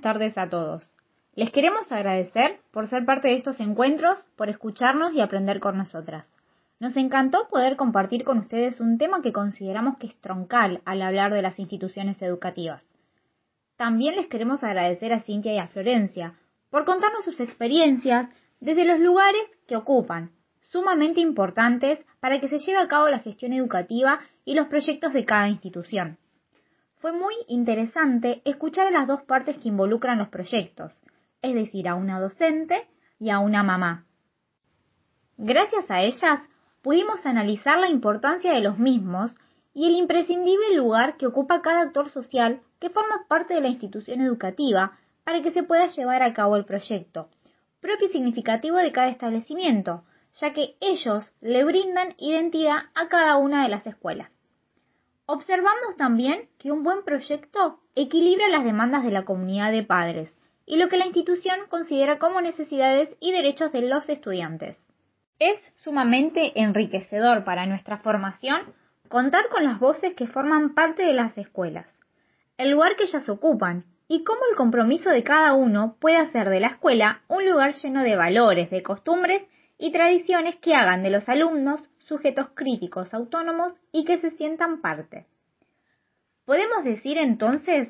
tardes a todos. Les queremos agradecer por ser parte de estos encuentros, por escucharnos y aprender con nosotras. Nos encantó poder compartir con ustedes un tema que consideramos que es troncal al hablar de las instituciones educativas. También les queremos agradecer a Cintia y a Florencia por contarnos sus experiencias desde los lugares que ocupan, sumamente importantes para que se lleve a cabo la gestión educativa y los proyectos de cada institución. Fue muy interesante escuchar a las dos partes que involucran los proyectos, es decir, a una docente y a una mamá. Gracias a ellas pudimos analizar la importancia de los mismos y el imprescindible lugar que ocupa cada actor social que forma parte de la institución educativa para que se pueda llevar a cabo el proyecto, propio y significativo de cada establecimiento, ya que ellos le brindan identidad a cada una de las escuelas. Observamos también que un buen proyecto equilibra las demandas de la comunidad de padres y lo que la institución considera como necesidades y derechos de los estudiantes. Es sumamente enriquecedor para nuestra formación contar con las voces que forman parte de las escuelas, el lugar que ellas ocupan y cómo el compromiso de cada uno puede hacer de la escuela un lugar lleno de valores, de costumbres y tradiciones que hagan de los alumnos sujetos críticos autónomos y que se sientan parte. Podemos decir entonces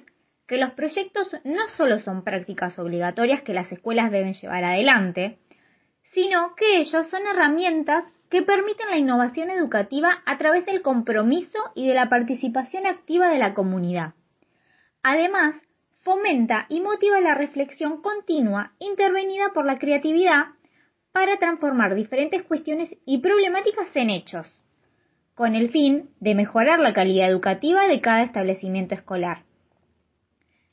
que los proyectos no solo son prácticas obligatorias que las escuelas deben llevar adelante, sino que ellos son herramientas que permiten la innovación educativa a través del compromiso y de la participación activa de la comunidad. Además, fomenta y motiva la reflexión continua intervenida por la creatividad para transformar diferentes cuestiones y problemáticas en hechos, con el fin de mejorar la calidad educativa de cada establecimiento escolar.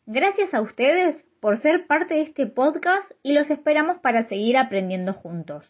Gracias a ustedes por ser parte de este podcast y los esperamos para seguir aprendiendo juntos.